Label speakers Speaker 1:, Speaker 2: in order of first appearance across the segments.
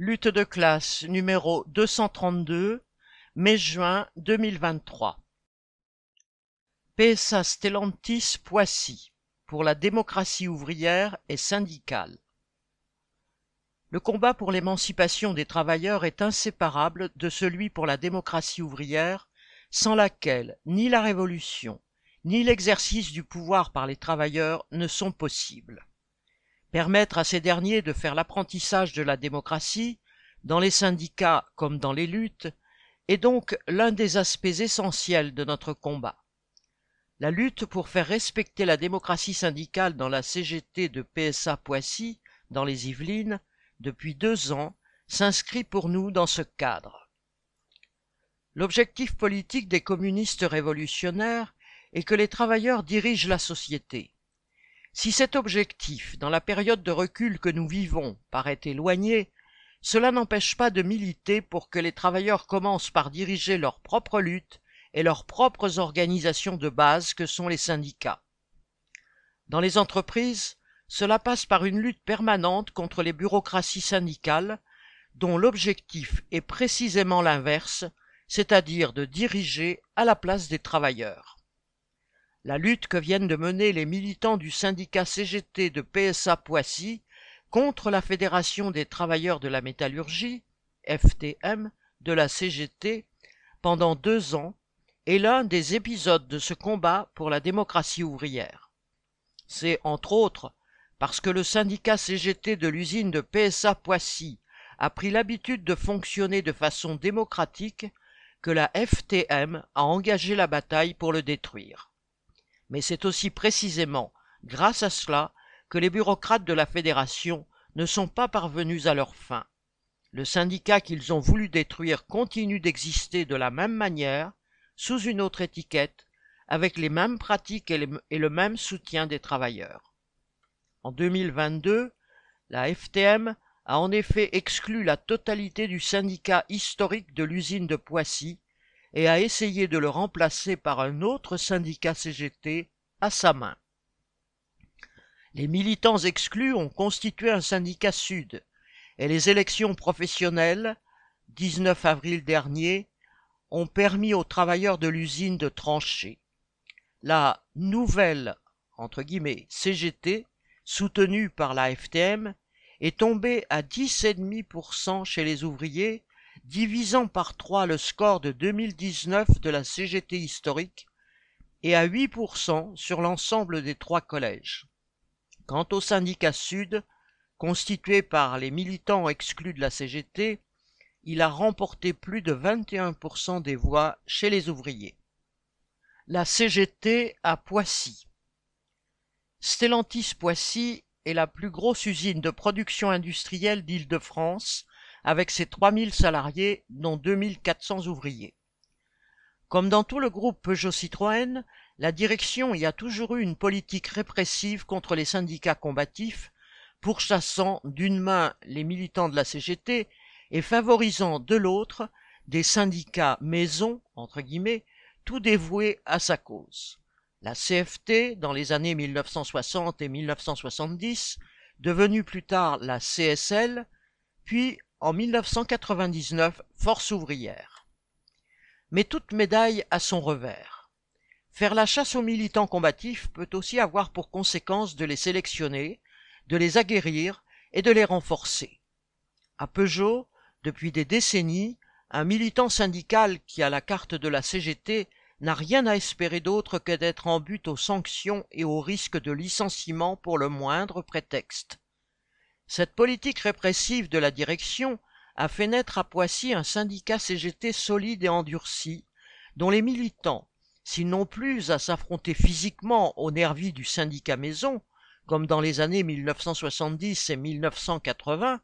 Speaker 1: Lutte de classe numéro 232, mai-juin 2023. PSA Stellantis Poissy pour la démocratie ouvrière et syndicale. Le combat pour l'émancipation des travailleurs est inséparable de celui pour la démocratie ouvrière, sans laquelle ni la révolution, ni l'exercice du pouvoir par les travailleurs ne sont possibles. Permettre à ces derniers de faire l'apprentissage de la démocratie, dans les syndicats comme dans les luttes, est donc l'un des aspects essentiels de notre combat. La lutte pour faire respecter la démocratie syndicale dans la CGT de PSA Poissy, dans les Yvelines, depuis deux ans, s'inscrit pour nous dans ce cadre. L'objectif politique des communistes révolutionnaires est que les travailleurs dirigent la société. Si cet objectif, dans la période de recul que nous vivons, paraît éloigné, cela n'empêche pas de militer pour que les travailleurs commencent par diriger leur propre lutte et leurs propres organisations de base que sont les syndicats. Dans les entreprises, cela passe par une lutte permanente contre les bureaucraties syndicales, dont l'objectif est précisément l'inverse, c'est-à-dire de diriger à la place des travailleurs. La lutte que viennent de mener les militants du syndicat CGT de PSA Poissy contre la Fédération des travailleurs de la métallurgie, FTM, de la CGT, pendant deux ans, est l'un des épisodes de ce combat pour la démocratie ouvrière. C'est, entre autres, parce que le syndicat CGT de l'usine de PSA Poissy a pris l'habitude de fonctionner de façon démocratique que la FTM a engagé la bataille pour le détruire mais c'est aussi précisément grâce à cela que les bureaucrates de la fédération ne sont pas parvenus à leur fin. Le syndicat qu'ils ont voulu détruire continue d'exister de la même manière, sous une autre étiquette, avec les mêmes pratiques et, le même soutien des travailleurs. En 2022, la FTM a en effet exclu la totalité du syndicat historique de l'usine de Poissy et a essayé de le remplacer par un autre syndicat CGT à sa main. Les militants exclus ont constitué un syndicat sud et les élections professionnelles, 19 avril dernier, ont permis aux travailleurs de l'usine de trancher. La nouvelle entre CGT, soutenue par la FTM, est tombée à 10,5% chez les ouvriers divisant par trois le score de 2019 de la CGT historique et à 8% sur l'ensemble des trois collèges. Quant au syndicat Sud, constitué par les militants exclus de la CGT, il a remporté plus de 21% des voix chez les ouvriers. La CGT à Poissy. Stellantis Poissy est la plus grosse usine de production industrielle d'Île-de-France avec ses 3000 salariés, dont 2400 ouvriers. Comme dans tout le groupe Peugeot Citroën, la direction y a toujours eu une politique répressive contre les syndicats combatifs, pourchassant d'une main les militants de la CGT et favorisant de l'autre des syndicats maison, entre guillemets, tout dévoués à sa cause. La CFT, dans les années 1960 et 1970, devenue plus tard la CSL, puis en 1999 force ouvrière. Mais toute médaille a son revers. Faire la chasse aux militants combatifs peut aussi avoir pour conséquence de les sélectionner, de les aguerrir et de les renforcer. À Peugeot, depuis des décennies, un militant syndical qui a la carte de la CGT n'a rien à espérer d'autre que d'être en but aux sanctions et au risque de licenciement pour le moindre prétexte. Cette politique répressive de la direction a fait naître à Poissy un syndicat CGT solide et endurci, dont les militants, s'ils n'ont plus à s'affronter physiquement aux nervis du syndicat maison, comme dans les années 1970 et 1980,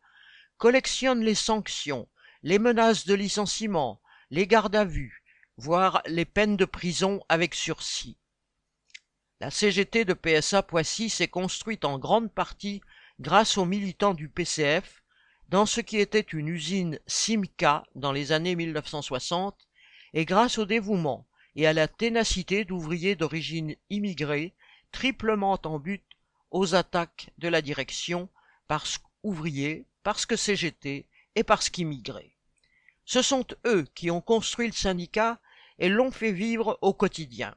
Speaker 1: collectionnent les sanctions, les menaces de licenciement, les gardes à vue, voire les peines de prison avec sursis. La CGT de PSA Poissy s'est construite en grande partie grâce aux militants du PCF, dans ce qui était une usine Simca dans les années 1960, et grâce au dévouement et à la ténacité d'ouvriers d'origine immigrée, triplement en but aux attaques de la direction, parce qu'ouvriers, parce que CGT et parce qu'immigrés. Ce sont eux qui ont construit le syndicat et l'ont fait vivre au quotidien.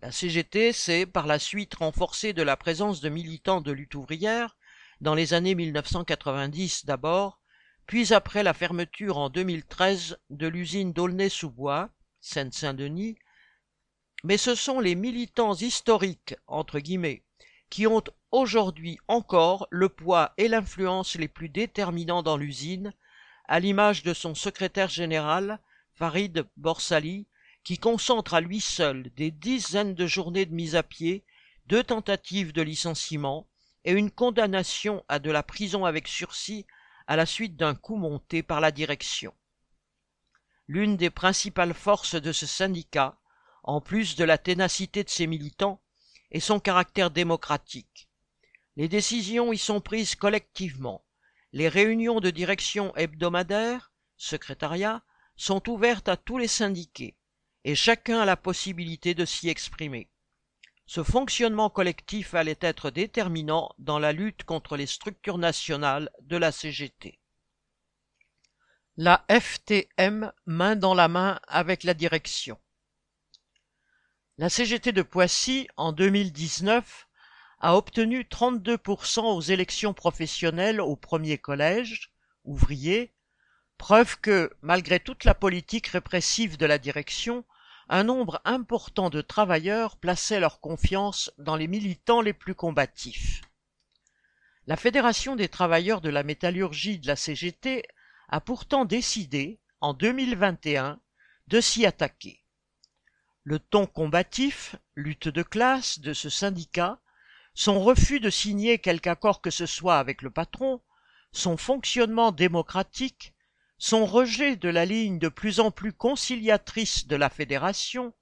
Speaker 1: La CGT s'est par la suite renforcée de la présence de militants de lutte ouvrière, dans les années 1990 d'abord, puis après la fermeture en 2013 de l'usine d'Aulnay-sous-Bois, Seine-Saint-Denis, mais ce sont les militants historiques, entre guillemets, qui ont aujourd'hui encore le poids et l'influence les plus déterminants dans l'usine, à l'image de son secrétaire général, Farid Borsali, qui concentre à lui seul des dizaines de journées de mise à pied, deux tentatives de licenciement et une condamnation à de la prison avec sursis à la suite d'un coup monté par la direction. L'une des principales forces de ce syndicat, en plus de la ténacité de ses militants, est son caractère démocratique. Les décisions y sont prises collectivement. Les réunions de direction hebdomadaires, secrétariat, sont ouvertes à tous les syndiqués et chacun a la possibilité de s'y exprimer. Ce fonctionnement collectif allait être déterminant dans la lutte contre les structures nationales de la CGT. La FTM main dans la main avec la direction. La CGT de Poissy, en 2019, a obtenu 32% aux élections professionnelles au premier collège, ouvrier, preuve que, malgré toute la politique répressive de la direction, un nombre important de travailleurs plaçaient leur confiance dans les militants les plus combatifs. La Fédération des travailleurs de la métallurgie de la CGT a pourtant décidé, en 2021, de s'y attaquer. Le ton combatif, lutte de classe de ce syndicat, son refus de signer quelque accord que ce soit avec le patron, son fonctionnement démocratique, son rejet de la ligne de plus en plus conciliatrice de la fédération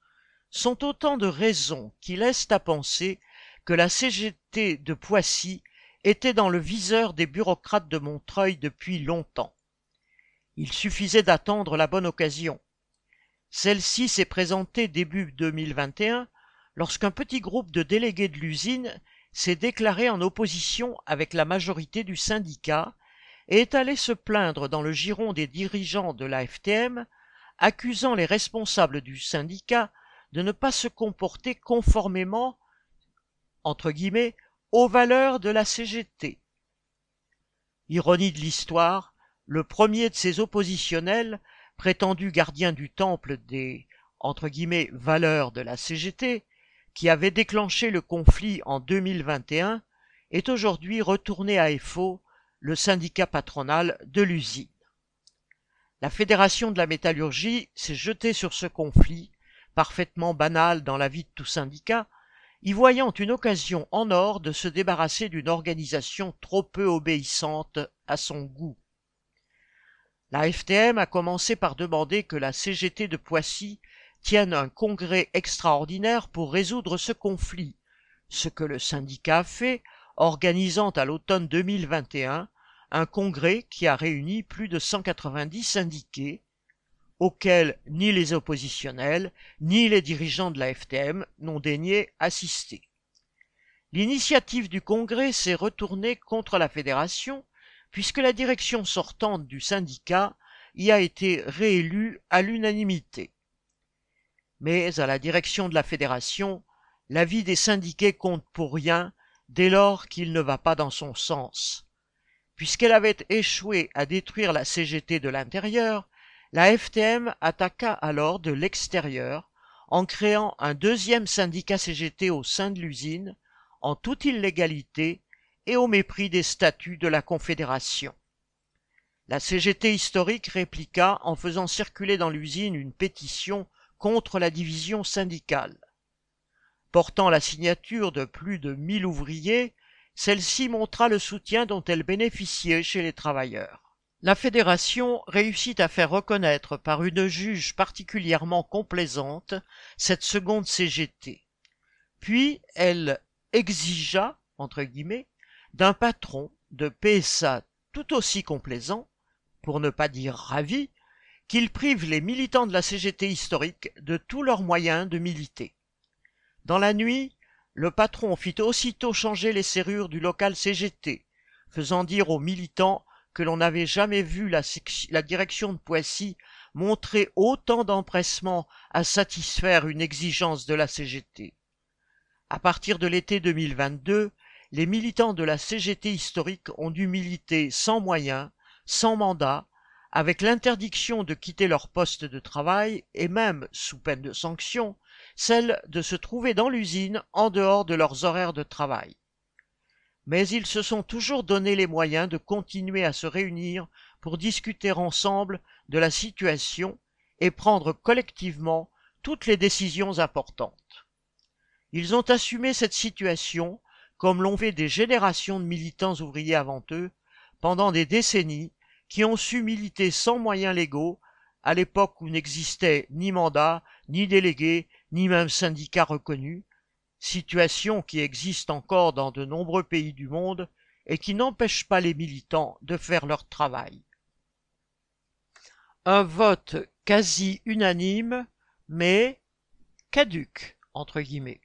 Speaker 1: sont autant de raisons qui laissent à penser que la CGT de Poissy était dans le viseur des bureaucrates de Montreuil depuis longtemps. Il suffisait d'attendre la bonne occasion. Celle-ci s'est présentée début 2021 lorsqu'un petit groupe de délégués de l'usine s'est déclaré en opposition avec la majorité du syndicat est allé se plaindre dans le giron des dirigeants de la FTM, accusant les responsables du syndicat de ne pas se comporter conformément, entre guillemets, aux valeurs de la CGT. Ironie de l'histoire, le premier de ces oppositionnels, prétendu gardien du temple des, valeurs de la CGT, qui avait déclenché le conflit en 2021, est aujourd'hui retourné à EFO le syndicat patronal de l'usine. La Fédération de la métallurgie s'est jetée sur ce conflit, parfaitement banal dans la vie de tout syndicat, y voyant une occasion en or de se débarrasser d'une organisation trop peu obéissante à son goût. La FTM a commencé par demander que la CGT de Poissy tienne un congrès extraordinaire pour résoudre ce conflit, ce que le syndicat a fait organisant à l'automne 2021 un congrès qui a réuni plus de 190 syndiqués, auxquels ni les oppositionnels ni les dirigeants de la FTM n'ont daigné assister. L'initiative du congrès s'est retournée contre la fédération puisque la direction sortante du syndicat y a été réélue à l'unanimité. Mais à la direction de la fédération, l'avis des syndiqués compte pour rien dès lors qu'il ne va pas dans son sens. Puisqu'elle avait échoué à détruire la CGT de l'intérieur, la FTM attaqua alors de l'extérieur en créant un deuxième syndicat CGT au sein de l'usine, en toute illégalité et au mépris des statuts de la Confédération. La CGT historique répliqua en faisant circuler dans l'usine une pétition contre la division syndicale portant la signature de plus de mille ouvriers, celle-ci montra le soutien dont elle bénéficiait chez les travailleurs. La fédération réussit à faire reconnaître par une juge particulièrement complaisante cette seconde CGT. Puis elle exigea, entre guillemets, d'un patron de PSA tout aussi complaisant, pour ne pas dire ravi, qu'il prive les militants de la CGT historique de tous leurs moyens de militer. Dans la nuit, le patron fit aussitôt changer les serrures du local CGT, faisant dire aux militants que l'on n'avait jamais vu la, direction de Poissy montrer autant d'empressement à satisfaire une exigence de la CGT. À partir de l'été 2022, les militants de la CGT historique ont dû militer sans moyens, sans mandat, avec l'interdiction de quitter leur poste de travail et même, sous peine de sanction, celle de se trouver dans l'usine en dehors de leurs horaires de travail. Mais ils se sont toujours donné les moyens de continuer à se réunir pour discuter ensemble de la situation et prendre collectivement toutes les décisions importantes. Ils ont assumé cette situation comme l'ont fait des générations de militants ouvriers avant eux, pendant des décennies, qui ont su militer sans moyens légaux, à l'époque où n'existait ni mandat, ni délégué, ni même syndicat reconnu, situation qui existe encore dans de nombreux pays du monde et qui n'empêche pas les militants de faire leur travail. Un vote quasi unanime, mais caduque, entre guillemets.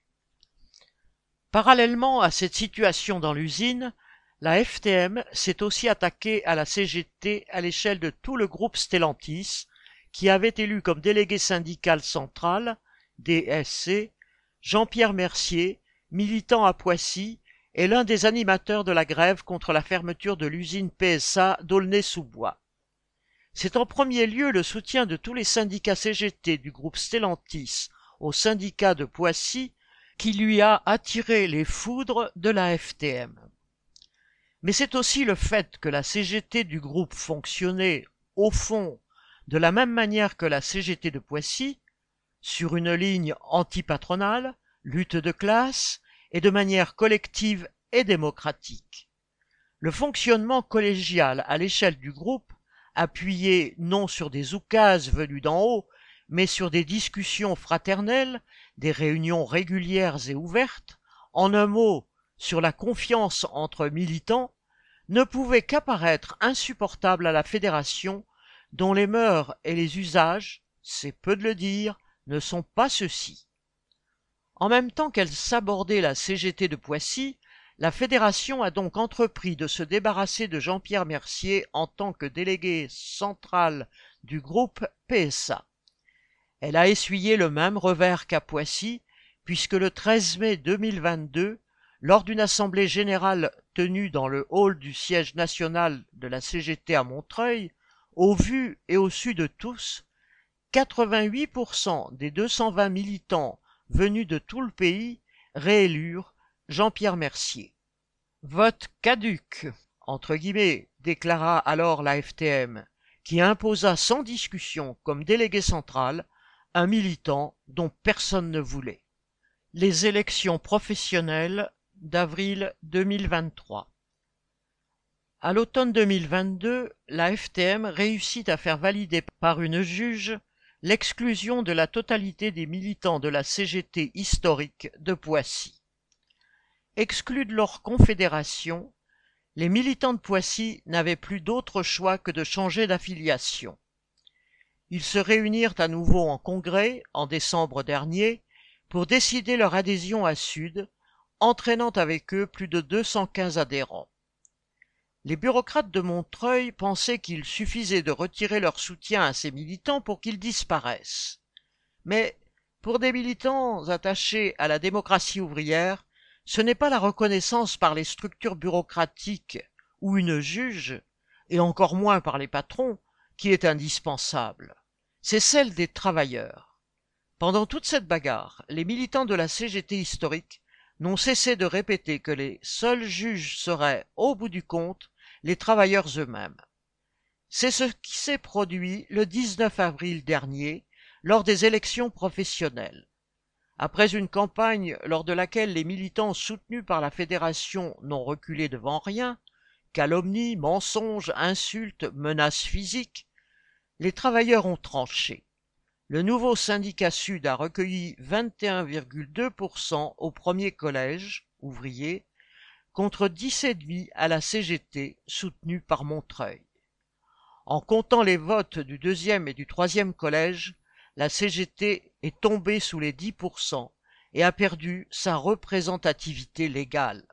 Speaker 1: Parallèlement à cette situation dans l'usine, la FTM s'est aussi attaquée à la CGT à l'échelle de tout le groupe Stellantis, qui avait élu comme délégué syndical central, DSC, Jean-Pierre Mercier, militant à Poissy et l'un des animateurs de la grève contre la fermeture de l'usine PSA d'Aulnay-sous-Bois. C'est en premier lieu le soutien de tous les syndicats CGT du groupe Stellantis au syndicat de Poissy qui lui a attiré les foudres de la FTM. Mais c'est aussi le fait que la CGT du groupe fonctionnait, au fond, de la même manière que la CGT de Poissy, sur une ligne antipatronale, lutte de classe, et de manière collective et démocratique. Le fonctionnement collégial à l'échelle du groupe, appuyé non sur des oukases venus d'en haut, mais sur des discussions fraternelles, des réunions régulières et ouvertes, en un mot, sur la confiance entre militants, ne pouvait qu'apparaître insupportable à la fédération, dont les mœurs et les usages, c'est peu de le dire, ne sont pas ceux-ci. En même temps qu'elle s'abordait la CGT de Poissy, la fédération a donc entrepris de se débarrasser de Jean-Pierre Mercier en tant que délégué central du groupe PSA. Elle a essuyé le même revers qu'à Poissy, puisque le 13 mai 2022, lors d'une assemblée générale tenue dans le hall du siège national de la CGT à Montreuil, au vu et au su de tous, 88% des 220 militants venus de tout le pays réélurent Jean-Pierre Mercier. Vote caduque, entre guillemets, déclara alors la FTM, qui imposa sans discussion comme délégué central un militant dont personne ne voulait. Les élections professionnelles d'avril 2023. À l'automne 2022, la FTM réussit à faire valider par une juge l'exclusion de la totalité des militants de la CGT historique de Poissy. Exclus de leur confédération, les militants de Poissy n'avaient plus d'autre choix que de changer d'affiliation. Ils se réunirent à nouveau en congrès en décembre dernier pour décider leur adhésion à Sud, entraînant avec eux plus de 215 adhérents. Les bureaucrates de Montreuil pensaient qu'il suffisait de retirer leur soutien à ces militants pour qu'ils disparaissent. Mais pour des militants attachés à la démocratie ouvrière, ce n'est pas la reconnaissance par les structures bureaucratiques ou une juge, et encore moins par les patrons, qui est indispensable, c'est celle des travailleurs. Pendant toute cette bagarre, les militants de la CGT historique n'ont cessé de répéter que les seuls juges seraient, au bout du compte, les travailleurs eux-mêmes. C'est ce qui s'est produit le 19 avril dernier lors des élections professionnelles. Après une campagne lors de laquelle les militants soutenus par la fédération n'ont reculé devant rien, calomnies, mensonges, insultes, menaces physiques, les travailleurs ont tranché. Le nouveau syndicat Sud a recueilli 21,2% au premier collège ouvrier contre 10,5% à la CGT soutenue par Montreuil. En comptant les votes du deuxième et du troisième collège, la CGT est tombée sous les 10% et a perdu sa représentativité légale.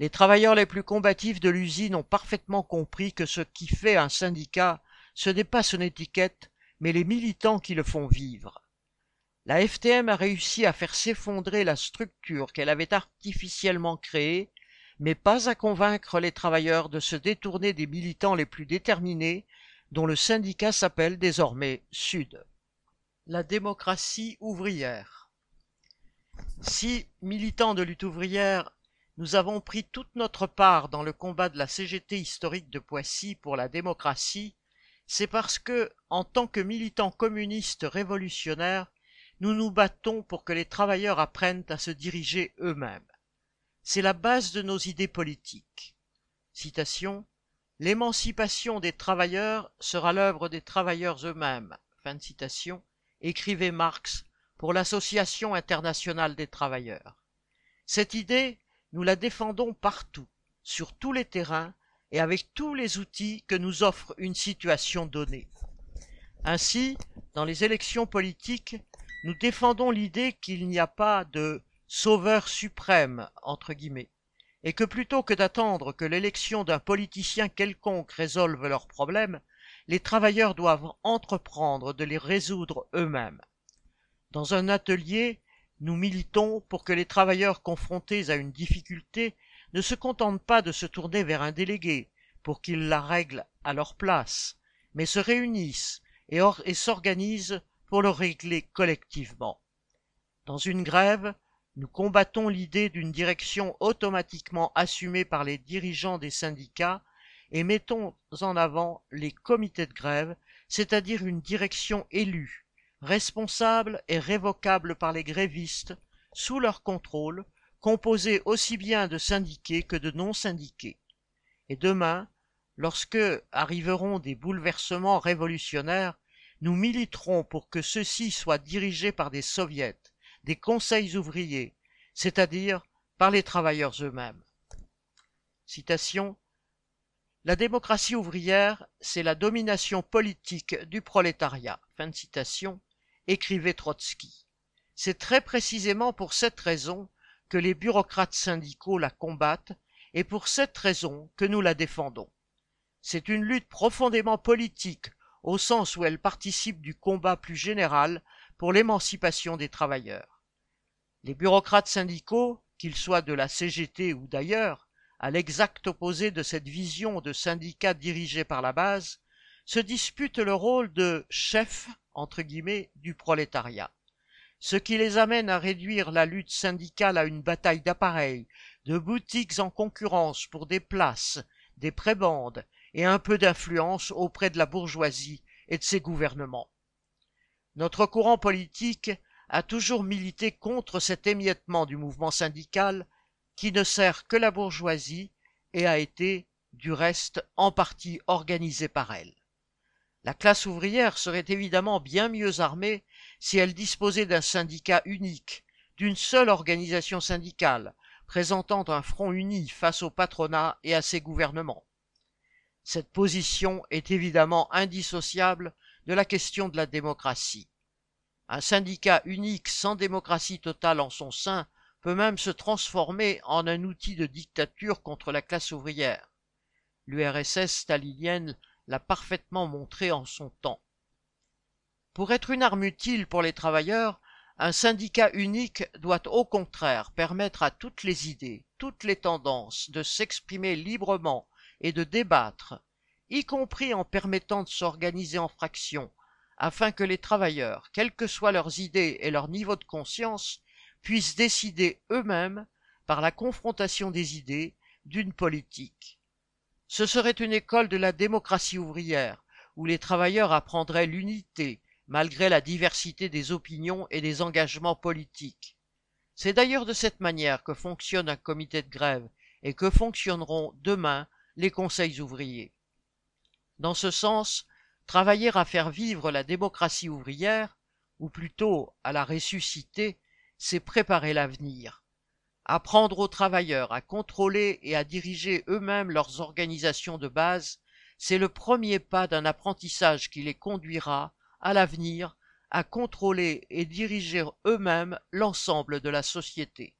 Speaker 1: Les travailleurs les plus combatifs de l'usine ont parfaitement compris que ce qui fait un syndicat, ce n'est pas son étiquette, mais les militants qui le font vivre. La FTM a réussi à faire s'effondrer la structure qu'elle avait artificiellement créée, mais pas à convaincre les travailleurs de se détourner des militants les plus déterminés, dont le syndicat s'appelle désormais Sud. La démocratie ouvrière. Si, militants de lutte ouvrière, nous avons pris toute notre part dans le combat de la CGT historique de Poissy pour la démocratie, c'est parce que, en tant que militants communistes révolutionnaires, nous nous battons pour que les travailleurs apprennent à se diriger eux-mêmes. C'est la base de nos idées politiques. L'émancipation des travailleurs sera l'œuvre des travailleurs eux-mêmes. Fin. Écrivait Marx pour l'Association internationale des travailleurs. Cette idée, nous la défendons partout, sur tous les terrains, et avec tous les outils que nous offre une situation donnée. Ainsi, dans les élections politiques, nous défendons l'idée qu'il n'y a pas de sauveur suprême, entre guillemets, et que plutôt que d'attendre que l'élection d'un politicien quelconque résolve leurs problèmes, les travailleurs doivent entreprendre de les résoudre eux-mêmes. Dans un atelier, nous militons pour que les travailleurs confrontés à une difficulté ne se contentent pas de se tourner vers un délégué pour qu'il la règle à leur place, mais se réunissent et, et s'organisent pour le régler collectivement. Dans une grève, nous combattons l'idée d'une direction automatiquement assumée par les dirigeants des syndicats et mettons en avant les comités de grève, c'est-à-dire une direction élue, responsable et révocable par les grévistes, sous leur contrôle, composé aussi bien de syndiqués que de non-syndiqués. Et demain, lorsque arriveront des bouleversements révolutionnaires, nous militerons pour que ceux-ci soient dirigés par des soviets, des conseils ouvriers, c'est-à-dire par les travailleurs eux-mêmes. Citation La démocratie ouvrière, c'est la domination politique du prolétariat. Fin de citation, écrivait Trotsky. C'est très précisément pour cette raison que les bureaucrates syndicaux la combattent et pour cette raison que nous la défendons. C'est une lutte profondément politique au sens où elle participe du combat plus général pour l'émancipation des travailleurs. Les bureaucrates syndicaux, qu'ils soient de la CGT ou d'ailleurs, à l'exact opposé de cette vision de syndicat dirigé par la base, se disputent le rôle de chef entre guillemets du prolétariat ce qui les amène à réduire la lutte syndicale à une bataille d'appareils, de boutiques en concurrence pour des places, des prébendes et un peu d'influence auprès de la bourgeoisie et de ses gouvernements. Notre courant politique a toujours milité contre cet émiettement du mouvement syndical qui ne sert que la bourgeoisie et a été, du reste, en partie organisé par elle. La classe ouvrière serait évidemment bien mieux armée si elle disposait d'un syndicat unique, d'une seule organisation syndicale, présentant un front uni face au patronat et à ses gouvernements. Cette position est évidemment indissociable de la question de la démocratie. Un syndicat unique sans démocratie totale en son sein peut même se transformer en un outil de dictature contre la classe ouvrière. L'URSS stalinienne l'a parfaitement montré en son temps. Pour être une arme utile pour les travailleurs, un syndicat unique doit au contraire permettre à toutes les idées, toutes les tendances de s'exprimer librement et de débattre, y compris en permettant de s'organiser en fractions, afin que les travailleurs, quelles que soient leurs idées et leur niveau de conscience, puissent décider eux-mêmes, par la confrontation des idées, d'une politique. Ce serait une école de la démocratie ouvrière, où les travailleurs apprendraient l'unité, malgré la diversité des opinions et des engagements politiques. C'est d'ailleurs de cette manière que fonctionne un comité de grève et que fonctionneront demain les conseils ouvriers. Dans ce sens, travailler à faire vivre la démocratie ouvrière, ou plutôt à la ressusciter, c'est préparer l'avenir. Apprendre aux travailleurs à contrôler et à diriger eux-mêmes leurs organisations de base, c'est le premier pas d'un apprentissage qui les conduira à l'avenir à contrôler et diriger eux-mêmes l'ensemble de la société.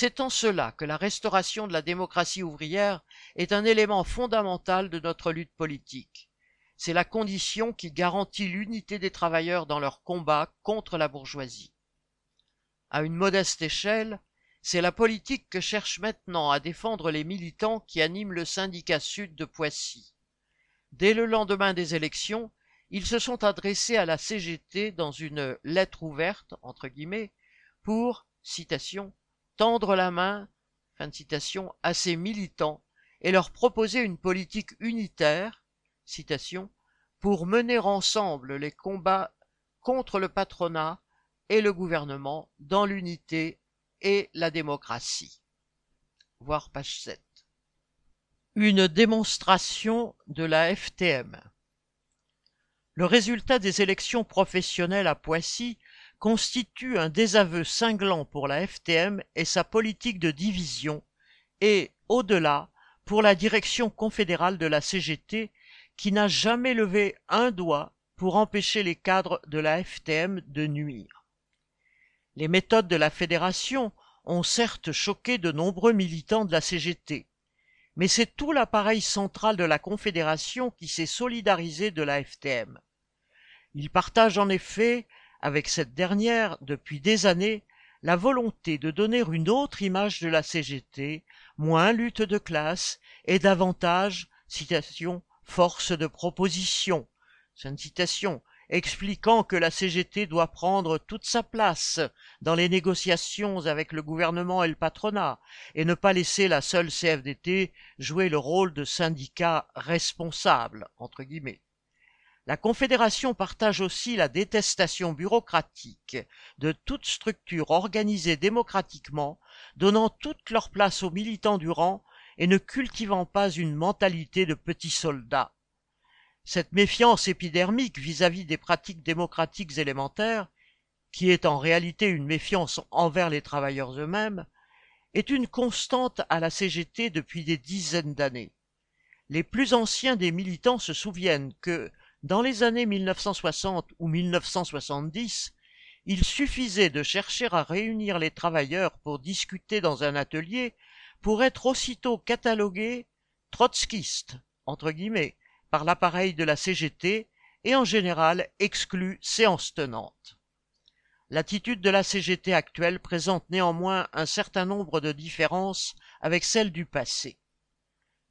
Speaker 1: C'est en cela que la restauration de la démocratie ouvrière est un élément fondamental de notre lutte politique. C'est la condition qui garantit l'unité des travailleurs dans leur combat contre la bourgeoisie. À une modeste échelle, c'est la politique que cherchent maintenant à défendre les militants qui animent le syndicat sud de Poissy. Dès le lendemain des élections, ils se sont adressés à la CGT dans une lettre ouverte, entre guillemets, pour, citation, tendre la main, à ces militants et leur proposer une politique unitaire, pour mener ensemble les combats contre le patronat et le gouvernement dans l'unité et la démocratie. Voir page 7. Une démonstration de la FTM. Le résultat des élections professionnelles à Poissy constitue un désaveu cinglant pour la FTM et sa politique de division et, au-delà, pour la direction confédérale de la CGT qui n'a jamais levé un doigt pour empêcher les cadres de la FTM de nuire. Les méthodes de la fédération ont certes choqué de nombreux militants de la CGT, mais c'est tout l'appareil central de la Confédération qui s'est solidarisé de la FTM. Il partage en effet avec cette dernière, depuis des années, la volonté de donner une autre image de la CGT, moins lutte de classe et davantage, citation, force de proposition, citation, expliquant que la CGT doit prendre toute sa place dans les négociations avec le gouvernement et le patronat, et ne pas laisser la seule CFDT jouer le rôle de syndicat responsable, entre guillemets. La Confédération partage aussi la détestation bureaucratique de toute structure organisée démocratiquement, donnant toute leur place aux militants du rang et ne cultivant pas une mentalité de petits soldats. Cette méfiance épidermique vis-à-vis des pratiques démocratiques élémentaires, qui est en réalité une méfiance envers les travailleurs eux-mêmes, est une constante à la CGT depuis des dizaines d'années. Les plus anciens des militants se souviennent que, dans les années 1960 ou 1970, il suffisait de chercher à réunir les travailleurs pour discuter dans un atelier pour être aussitôt catalogué trotskiste, entre guillemets, par l'appareil de la CGT et en général exclu séance tenante. L'attitude de la CGT actuelle présente néanmoins un certain nombre de différences avec celle du passé.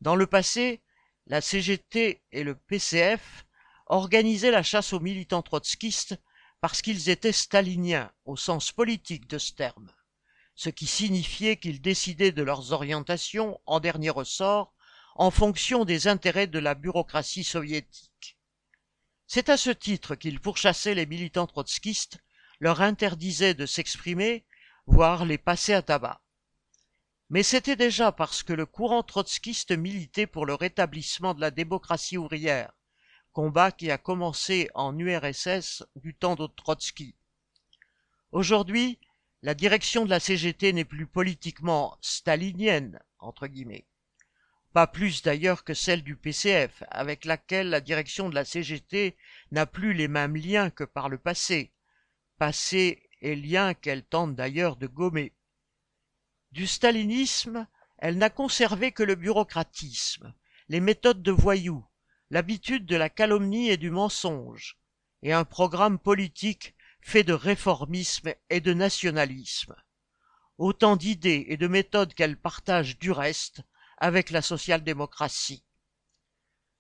Speaker 1: Dans le passé, la CGT et le PCF organisaient la chasse aux militants trotskistes parce qu'ils étaient staliniens au sens politique de ce terme, ce qui signifiait qu'ils décidaient de leurs orientations en dernier ressort en fonction des intérêts de la bureaucratie soviétique. C'est à ce titre qu'ils pourchassaient les militants trotskistes, leur interdisaient de s'exprimer, voire les passaient à tabac. Mais c'était déjà parce que le courant trotskiste militait pour le rétablissement de la démocratie ouvrière, combat qui a commencé en URSS du temps de Trotsky. Aujourd'hui, la direction de la CGT n'est plus politiquement stalinienne, entre guillemets. Pas plus d'ailleurs que celle du PCF, avec laquelle la direction de la CGT n'a plus les mêmes liens que par le passé, passé et liens qu'elle tente d'ailleurs de gommer. Du stalinisme, elle n'a conservé que le bureaucratisme, les méthodes de voyous, l'habitude de la calomnie et du mensonge, et un programme politique fait de réformisme et de nationalisme. Autant d'idées et de méthodes qu'elle partage du reste avec la social-démocratie.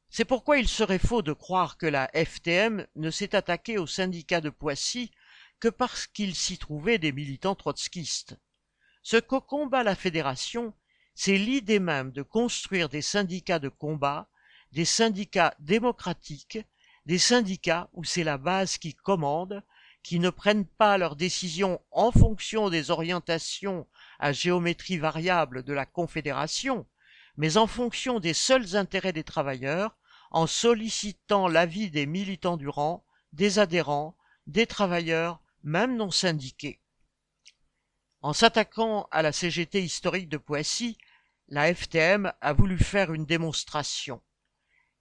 Speaker 1: C'est pourquoi il serait faux de croire que la FTM ne s'est attaquée au syndicat de Poissy que parce qu'il s'y trouvait des militants trotskistes. Ce que combat la fédération, c'est l'idée même de construire des syndicats de combat des syndicats démocratiques, des syndicats où c'est la base qui commande, qui ne prennent pas leurs décisions en fonction des orientations à géométrie variable de la Confédération, mais en fonction des seuls intérêts des travailleurs, en sollicitant l'avis des militants du rang, des adhérents, des travailleurs, même non syndiqués. En s'attaquant à la CGT historique de Poissy, la FTM a voulu faire une démonstration.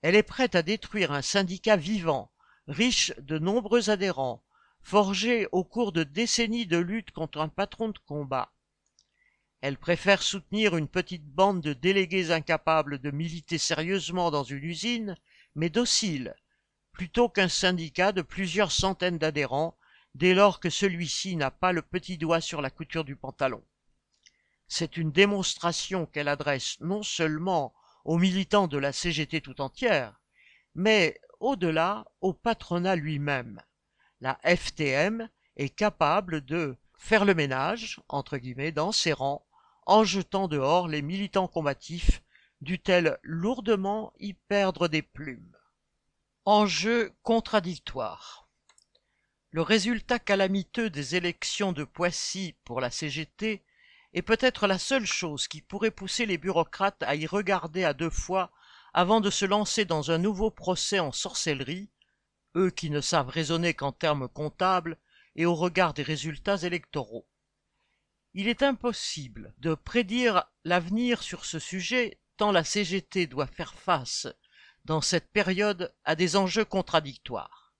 Speaker 1: Elle est prête à détruire un syndicat vivant, riche de nombreux adhérents, forgé au cours de décennies de lutte contre un patron de combat. Elle préfère soutenir une petite bande de délégués incapables de militer sérieusement dans une usine, mais dociles, plutôt qu'un syndicat de plusieurs centaines d'adhérents, dès lors que celui-ci n'a pas le petit doigt sur la couture du pantalon. C'est une démonstration qu'elle adresse non seulement aux militants de la CGT tout entière, mais au-delà au patronat lui-même. La FTM est capable de faire le ménage, entre guillemets, dans ses rangs, en jetant dehors les militants combatifs, dût-elle lourdement y perdre des plumes. Enjeu contradictoire. Le résultat calamiteux des élections de Poissy pour la CGT est peut-être la seule chose qui pourrait pousser les bureaucrates à y regarder à deux fois avant de se lancer dans un nouveau procès en sorcellerie, eux qui ne savent raisonner qu'en termes comptables et au regard des résultats électoraux. Il est impossible de prédire l'avenir sur ce sujet tant la CGT doit faire face dans cette période à des enjeux contradictoires.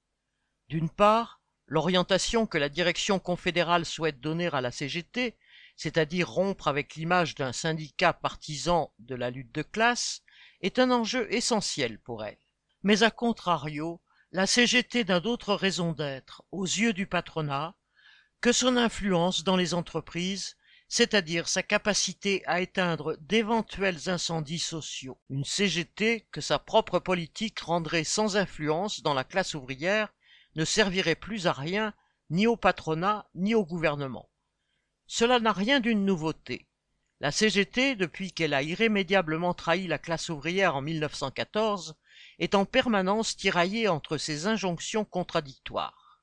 Speaker 1: D'une part, l'orientation que la direction confédérale souhaite donner à la CGT, c'est-à-dire rompre avec l'image d'un syndicat partisan de la lutte de classe, est un enjeu essentiel pour elle. Mais à contrario, la CGT n'a d'autre raison d'être, aux yeux du patronat, que son influence dans les entreprises c'est-à-dire sa capacité à éteindre d'éventuels incendies sociaux. Une CGT que sa propre politique rendrait sans influence dans la classe ouvrière ne servirait plus à rien ni au patronat ni au gouvernement. Cela n'a rien d'une nouveauté. La CGT, depuis qu'elle a irrémédiablement trahi la classe ouvrière en 1914, est en permanence tiraillée entre ces injonctions contradictoires.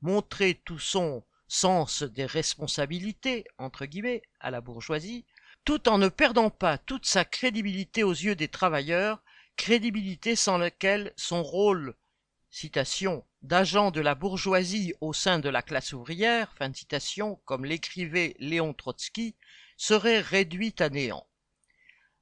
Speaker 1: Montrer tout son sens des responsabilités, entre guillemets, à la bourgeoisie, tout en ne perdant pas toute sa crédibilité aux yeux des travailleurs, crédibilité sans laquelle son rôle, citation, d'agent de la bourgeoisie au sein de la classe ouvrière, fin de citation, comme l'écrivait Léon Trotsky, serait réduit à néant.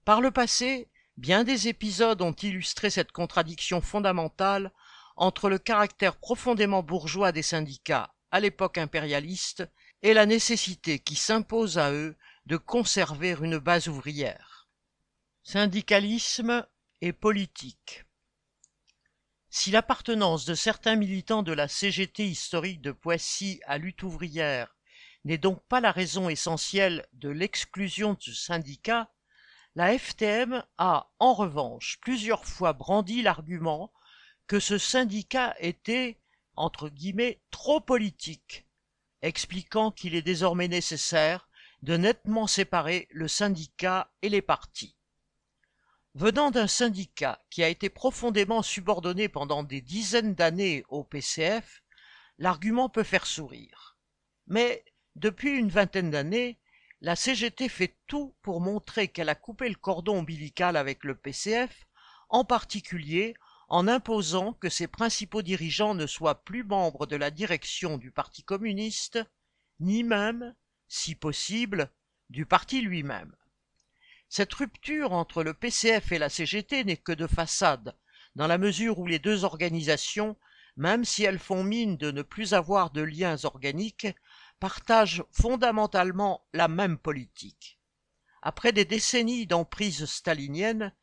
Speaker 1: Par le passé, bien des épisodes ont illustré cette contradiction fondamentale entre le caractère profondément bourgeois des syndicats à l'époque impérialiste et la nécessité qui s'impose à eux de conserver une base ouvrière. Syndicalisme et politique Si l'appartenance de certains militants de la CGT historique de Poissy à lutte ouvrière n'est donc pas la raison essentielle de l'exclusion de ce syndicat, la FTM a, en revanche, plusieurs fois brandi l'argument que ce syndicat était entre guillemets trop politique, expliquant qu'il est désormais nécessaire de nettement séparer le syndicat et les partis. Venant d'un syndicat qui a été profondément subordonné pendant des dizaines d'années au PCF, l'argument peut faire sourire. Mais depuis une vingtaine d'années, la CGT fait tout pour montrer qu'elle a coupé le cordon ombilical avec le PCF, en particulier en imposant que ses principaux dirigeants ne soient plus membres de la direction du Parti communiste, ni même, si possible, du parti lui-même. Cette rupture entre le PCF et la CGT n'est que de façade, dans la mesure où les deux organisations, même si elles font mine de ne plus avoir de liens organiques, partagent fondamentalement la même politique. Après des décennies d'emprise stalinienne,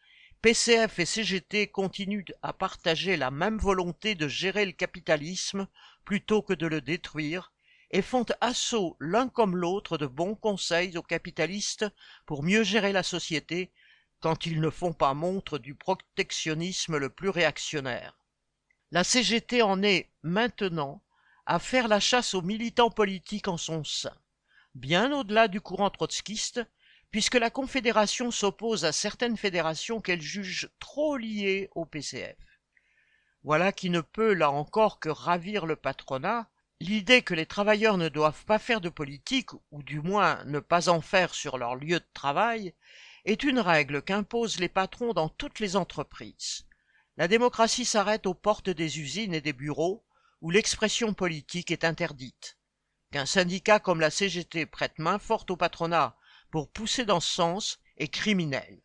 Speaker 1: PCF et CGT continuent à partager la même volonté de gérer le capitalisme plutôt que de le détruire, et font assaut l'un comme l'autre de bons conseils aux capitalistes pour mieux gérer la société quand ils ne font pas montre du protectionnisme le plus réactionnaire. La CGT en est, maintenant, à faire la chasse aux militants politiques en son sein, bien au-delà du courant trotskiste, puisque la Confédération s'oppose à certaines fédérations qu'elle juge trop liées au PCF. Voilà qui ne peut là encore que ravir le patronat, l'idée que les travailleurs ne doivent pas faire de politique, ou du moins ne pas en faire sur leur lieu de travail, est une règle qu'imposent les patrons dans toutes les entreprises. La démocratie s'arrête aux portes des usines et des bureaux, où l'expression politique est interdite. Qu'un syndicat comme la CGT prête main forte au patronat pour pousser dans ce sens est criminel.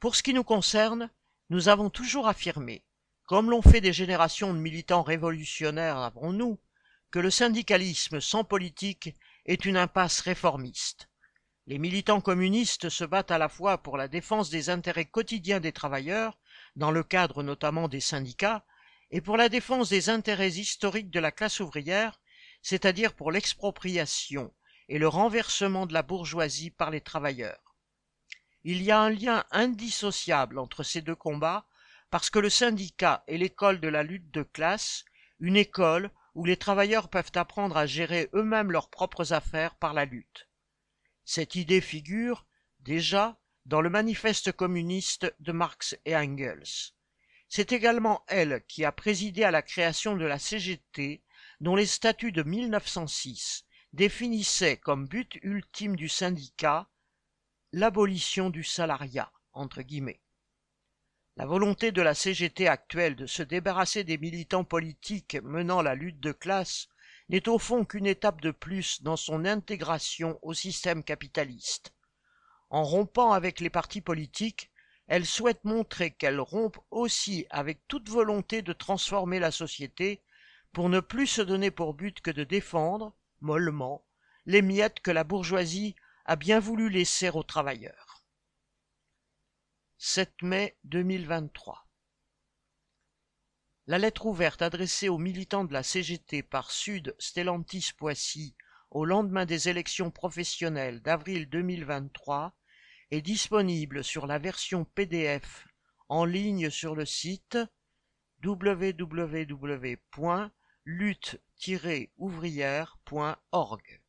Speaker 1: Pour ce qui nous concerne, nous avons toujours affirmé, comme l'ont fait des générations de militants révolutionnaires avant nous, que le syndicalisme sans politique est une impasse réformiste. Les militants communistes se battent à la fois pour la défense des intérêts quotidiens des travailleurs, dans le cadre notamment des syndicats, et pour la défense des intérêts historiques de la classe ouvrière, c'est-à-dire pour l'expropriation et le renversement de la bourgeoisie par les travailleurs. Il y a un lien indissociable entre ces deux combats parce que le syndicat est l'école de la lutte de classe, une école où les travailleurs peuvent apprendre à gérer eux-mêmes leurs propres affaires par la lutte. Cette idée figure, déjà, dans le manifeste communiste de Marx et Engels. C'est également elle qui a présidé à la création de la CGT, dont les statuts de 1906 définissaient comme but ultime du syndicat l'abolition du salariat. La volonté de la CGT actuelle de se débarrasser des militants politiques menant la lutte de classe n'est au fond qu'une étape de plus dans son intégration au système capitaliste. En rompant avec les partis politiques, elle souhaite montrer qu'elle rompt aussi avec toute volonté de transformer la société pour ne plus se donner pour but que de défendre, mollement, les miettes que la bourgeoisie a bien voulu laisser aux travailleurs. 7 mai 2023 La lettre ouverte adressée aux militants de la CGT par Sud Stellantis Poissy au lendemain des élections professionnelles d'avril 2023 est disponible sur la version PDF en ligne sur le site www.lutte-ouvrière.org.